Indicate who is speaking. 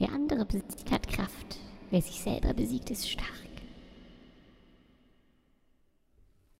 Speaker 1: Wer andere besiegt, hat Kraft. Wer sich selber besiegt, ist stark.